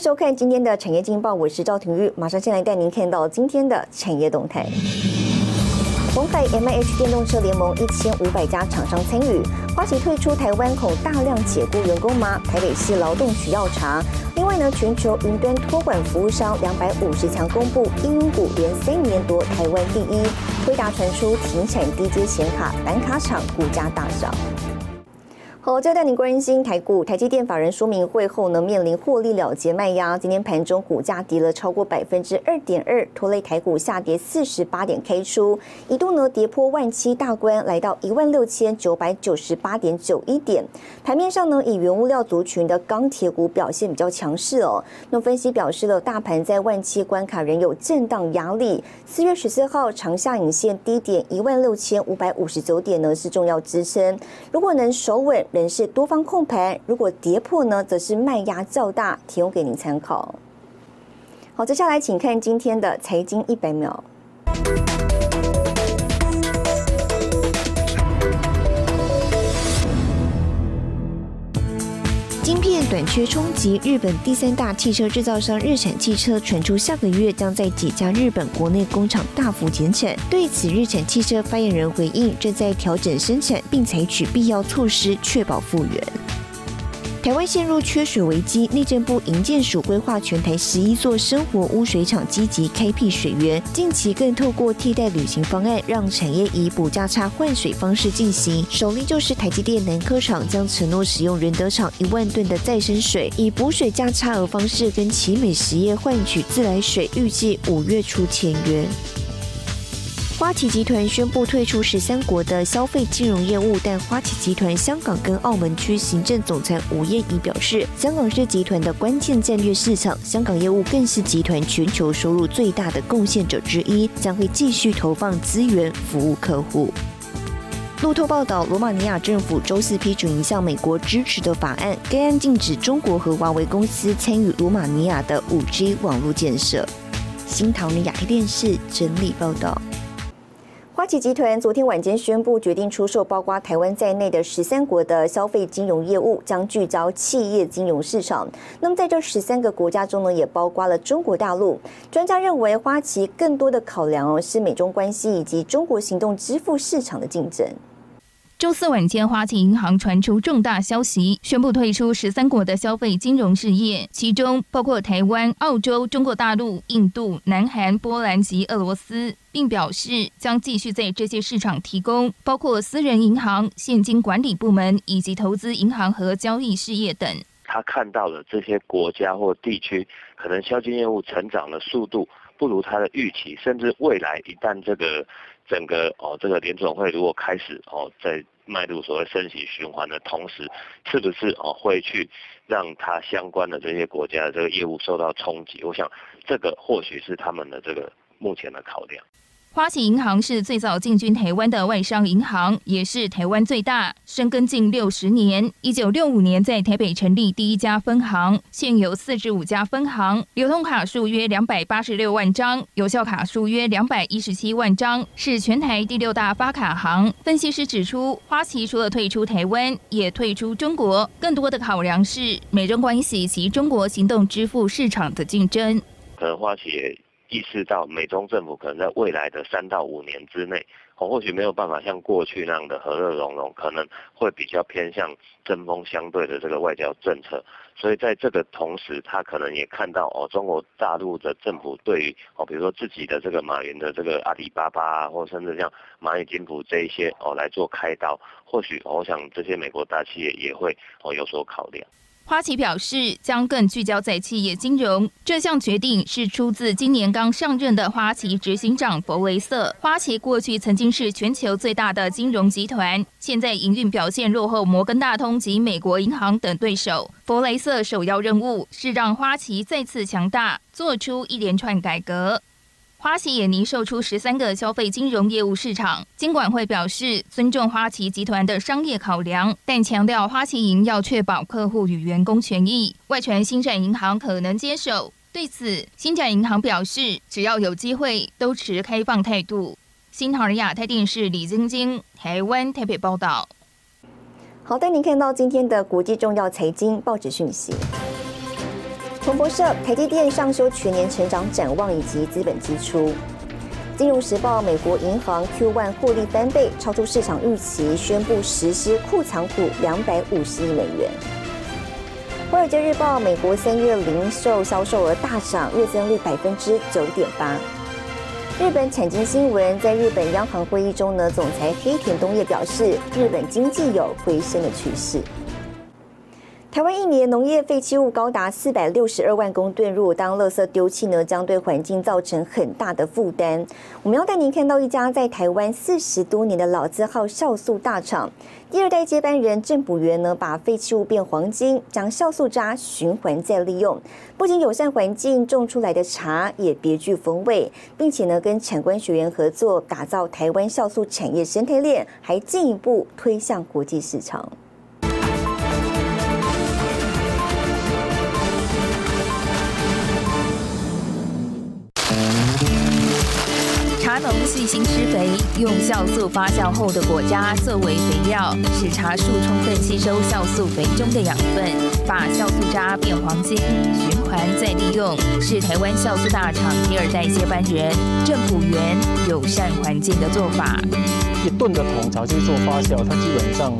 收看今天的产业经报，我是赵廷玉，马上先来带您看到今天的产业动态。红海 M H 电动车联盟一千五百家厂商参与，花旗退出台湾恐大量解雇员工吗？台北市劳动局要查。另外呢，全球云端托管服务商两百五十强公布，英股连三年夺台湾第一。辉达传出停产低阶显卡，板卡厂股价大涨。好，再带你关心台股，台积电法人说明会后呢，面临获利了结卖压，今天盘中股价跌了超过百分之二点二，拖累台股下跌四十八点 K 出，一度呢跌破万七大关，来到一万六千九百九十八点九一点。盘面上呢，以原物料族群的钢铁股表现比较强势哦。那分析表示了，大盘在万七关卡仍有震荡压力。四月十四号长下影线低点一万六千五百五十九点呢是重要支撑，如果能守稳。仍是多方控盘，如果跌破呢，则是卖压较大，提供给您参考。好，接下来请看今天的财经一百秒。短缺冲击，日本第三大汽车制造商日产汽车传出下个月将在几家日本国内工厂大幅减产。对此，日产汽车发言人回应，正在调整生产，并采取必要措施确保复原。台湾陷入缺水危机，内政部营建署规划全台十一座生活污水厂积极开辟水源，近期更透过替代旅行方案，让产业以补价差换水方式进行。首例就是台积电南科厂将承诺使用仁德厂一万吨的再生水，以补水价差额方式跟奇美实业换取自来水，预计五月初签约。花旗集团宣布退出十三国的消费金融业务，但花旗集团香港跟澳门区行政总裁吴燕仪表示，香港是集团的关键战略市场，香港业务更是集团全球收入最大的贡献者之一，将会继续投放资源服务客户。路透报道，罗马尼亚政府周四批准一项美国支持的法案，该案禁止中国和华为公司参与罗马尼亚的五 G 网络建设。新唐尼亚电视整理报道。花旗集团昨天晚间宣布，决定出售包括台湾在内的十三国的消费金融业务，将聚焦企业金融市场。那么在这十三个国家中呢，也包括了中国大陆。专家认为，花旗更多的考量哦，是美中关系以及中国行动支付市场的竞争。周四晚间，花旗银行传出重大消息，宣布退出十三国的消费金融事业，其中包括台湾、澳洲、中国大陆、印度、南韩、波兰及俄罗斯，并表示将继续在这些市场提供包括私人银行、现金管理部门以及投资银行和交易事业等。他看到了这些国家或地区可能销金业务成长的速度不如他的预期，甚至未来一旦这个。整个哦，这个联总会如果开始哦，在迈入所谓升息循环的同时，是不是哦会去让它相关的这些国家的这个业务受到冲击？我想这个或许是他们的这个目前的考量。花旗银行是最早进军台湾的外商银行，也是台湾最大，深耕近六十年。一九六五年在台北成立第一家分行，现有四十五家分行，流通卡数约两百八十六万张，有效卡数约两百一十七万张，是全台第六大发卡行。分析师指出，花旗除了退出台湾，也退出中国，更多的考量是美中关系及中国行动支付市场的竞争。可能花旗。意识到美中政府可能在未来的三到五年之内，哦，或许没有办法像过去那样的和乐融融，可能会比较偏向针锋相对的这个外交政策。所以在这个同时，他可能也看到哦，中国大陆的政府对于哦，比如说自己的这个马云的这个阿里巴巴啊，或甚至像蚂蚁金服这一些哦来做开刀，或许我想这些美国大企业也会哦有所考量。花旗表示，将更聚焦在企业金融。这项决定是出自今年刚上任的花旗执行长弗雷瑟。花旗过去曾经是全球最大的金融集团，现在营运表现落后摩根大通及美国银行等对手。弗雷瑟首要任务是让花旗再次强大，做出一连串改革。花旗也拟售出十三个消费金融业务市场。金管会表示尊重花旗集团的商业考量，但强调花旗银要确保客户与员工权益。外传新展银行可能接手，对此新展银行表示，只要有机会，都持开放态度。新唐人亚太电视李晶晶台湾台北报道。好，带您看到今天的国际重要财经报纸讯息。彭博社，台积电上修全年成长展望以及资本支出。金融时报，美国银行 Q1 获利翻倍，超出市场预期，宣布实施库藏股两百五十亿美元。华尔街日报，美国三月零售销售额大涨，月增率百分之九点八。日本产经新闻，在日本央行会议中呢，总裁黑田东彦表示，日本经济有回升的趋势。台湾一年农业废弃物高达四百六十二万公吨，如果当垃圾丢弃呢，将对环境造成很大的负担。我们要带您看到一家在台湾四十多年的老字号酵素大厂，第二代接班人郑补元呢，把废弃物变黄金，将酵素渣循环再利用，不仅友善环境，种出来的茶也别具风味，并且呢，跟产官学员合作，打造台湾酵素产业生态链，还进一步推向国际市场。细心施肥，用酵素发酵后的果渣作为肥料，使茶树充分吸收酵素肥中的养分，把酵素渣变黄金，循环再利用，是台湾酵素大厂第二代接班人郑普元友善环境的做法。一吨的桶槽去做发酵，它基本上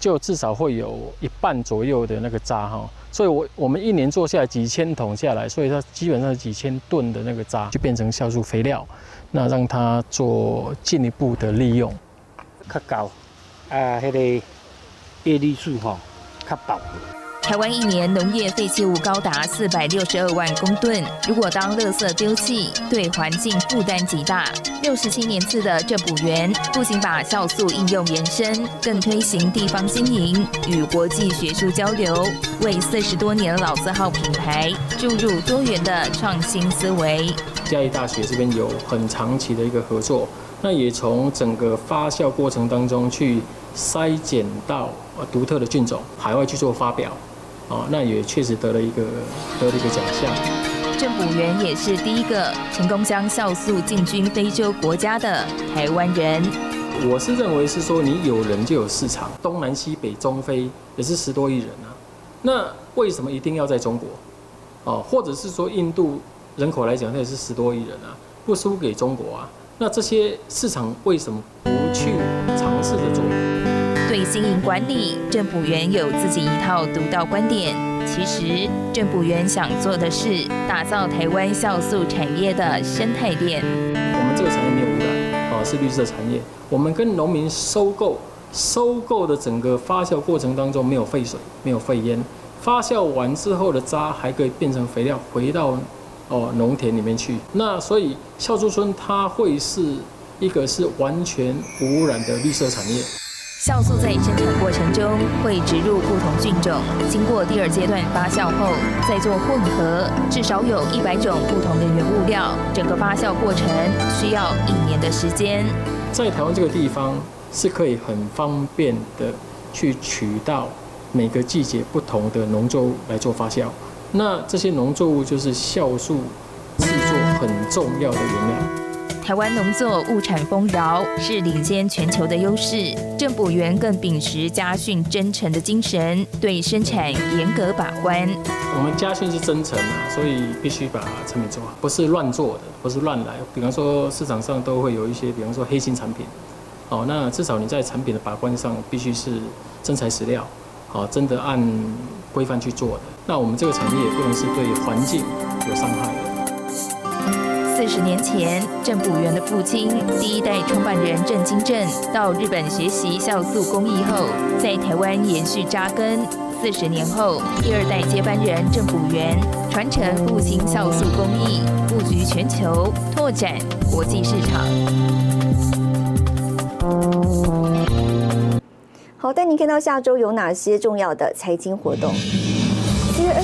就至少会有一半左右的那个渣哈，所以我我们一年做下来几千桶下来，所以它基本上几千吨的那个渣就变成酵素肥料。那让它做进一步的利用，较高啊，迄个叶绿素吼较薄。台湾一年农业废弃物高达四百六十二万公吨，如果当垃圾丢弃，对环境负担极大。六十七年次的政补园不仅把酵素应用延伸，更推行地方经营与国际学术交流，为四十多年老字号品牌注入多元的创新思维。嘉义大学这边有很长期的一个合作，那也从整个发酵过程当中去筛检到独特的菌种，海外去做发表。哦，那也确实得了一个得了一个奖项。郑补元也是第一个成功将酵素进军非洲国家的台湾人。我是认为是说，你有人就有市场，东南西北中非也是十多亿人啊。那为什么一定要在中国？哦，或者是说印度人口来讲，那也是十多亿人啊，不输给中国啊？那这些市场为什么不去尝试着做？对经营管理，郑补元有自己一套独到观点。其实，郑补元想做的是打造台湾酵素产业的生态链。我们这个产业没有污染，啊，是绿色产业。我们跟农民收购，收购的整个发酵过程当中没有废水，没有废烟。发酵完之后的渣还可以变成肥料，回到哦农田里面去。那所以酵素村它会是一个是完全无污染的绿色产业。酵素在生产过程中会植入不同菌种，经过第二阶段发酵后再做混合，至少有一百种不同的原物料。整个发酵过程需要一年的时间。在台湾这个地方是可以很方便的去取到每个季节不同的农作物来做发酵。那这些农作物就是酵素制作很重要的原料。台湾农作物产丰饶，是领先全球的优势。郑补元更秉持家训真诚的精神，对生产严格把关。我们家训是真诚啊，所以必须把产品做好，不是乱做的，不是乱来。比方说市场上都会有一些，比方说黑心产品，哦，那至少你在产品的把关上必须是真材实料，好，真的按规范去做的。那我们这个产业也不能是对环境有伤害的。四十年前，郑补元的父亲，第一代创办人郑金正，到日本学习酵素工艺后，在台湾延续扎根。四十年后，第二代接班人郑补元传承父亲酵素工艺，布局全球，拓展国际市场。好，带您看到下周有哪些重要的财经活动。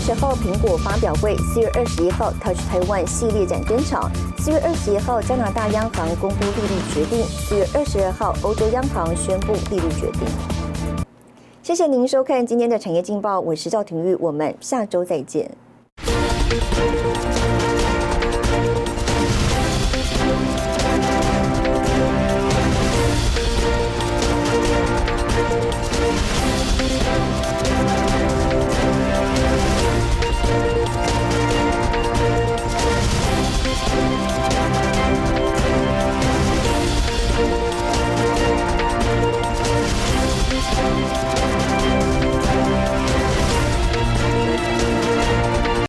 十号，苹果发表会；四月二十一号，Touch Taiwan 系列展登场；四月二十一号，加拿大央行公布利率决定；四月二十二号，欧洲央行宣布利率决定。谢谢您收看今天的产业劲报，我是赵廷玉，我们下周再见。